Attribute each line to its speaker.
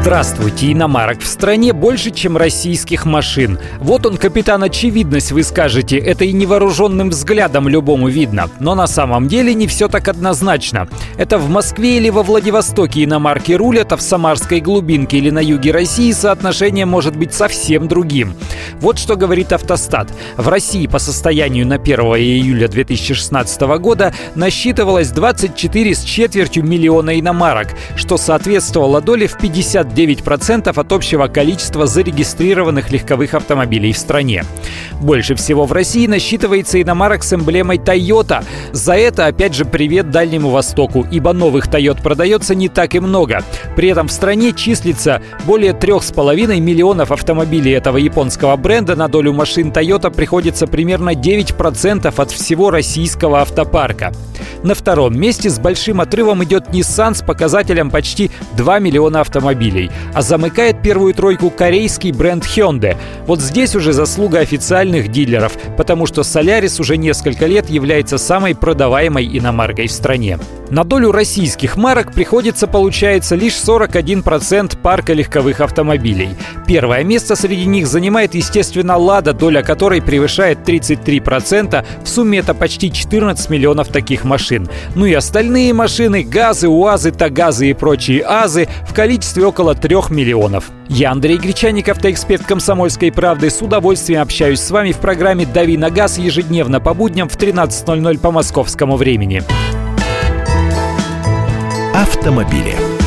Speaker 1: Здравствуйте, иномарок в стране больше, чем российских машин. Вот он, капитан Очевидность, вы скажете, это и невооруженным взглядом любому видно. Но на самом деле не все так однозначно. Это в Москве или во Владивостоке иномарки рулят, а в Самарской глубинке или на юге России соотношение может быть совсем другим. Вот что говорит автостат. В России по состоянию на 1 июля 2016 года насчитывалось 24 с четвертью миллиона иномарок, что соответствовало доле в 59% от общего количества зарегистрированных легковых автомобилей в стране. Больше всего в России насчитывается иномарок с эмблемой Toyota. За это, опять же, привет Дальнему Востоку, ибо новых Toyota продается не так и много. При этом в стране числится более 3,5 миллионов автомобилей этого японского бренда. На долю машин Toyota приходится примерно 9% от всего российского автопарка. На втором месте с большим отрывом идет Nissan с показателем почти 2 миллиона автомобилей, а замыкает первую тройку корейский бренд Hyundai. Вот здесь уже заслуга официальных дилеров, потому что Solaris уже несколько лет является самой продаваемой иномаркой в стране. На долю российских марок приходится, получается, лишь 41% парка легковых автомобилей. Первое место среди них занимает, естественно, «Лада», доля которой превышает 33%. В сумме это почти 14 миллионов таких машин. Ну и остальные машины – ГАЗы, УАЗы, ТАГАЗы и прочие АЗы в количестве около 3 миллионов. Я Андрей Гречаник, автоэксперт «Комсомольской правды». С удовольствием общаюсь с вами в программе «Дави на газ» ежедневно по будням в 13.00 по московскому времени.
Speaker 2: Автомобили.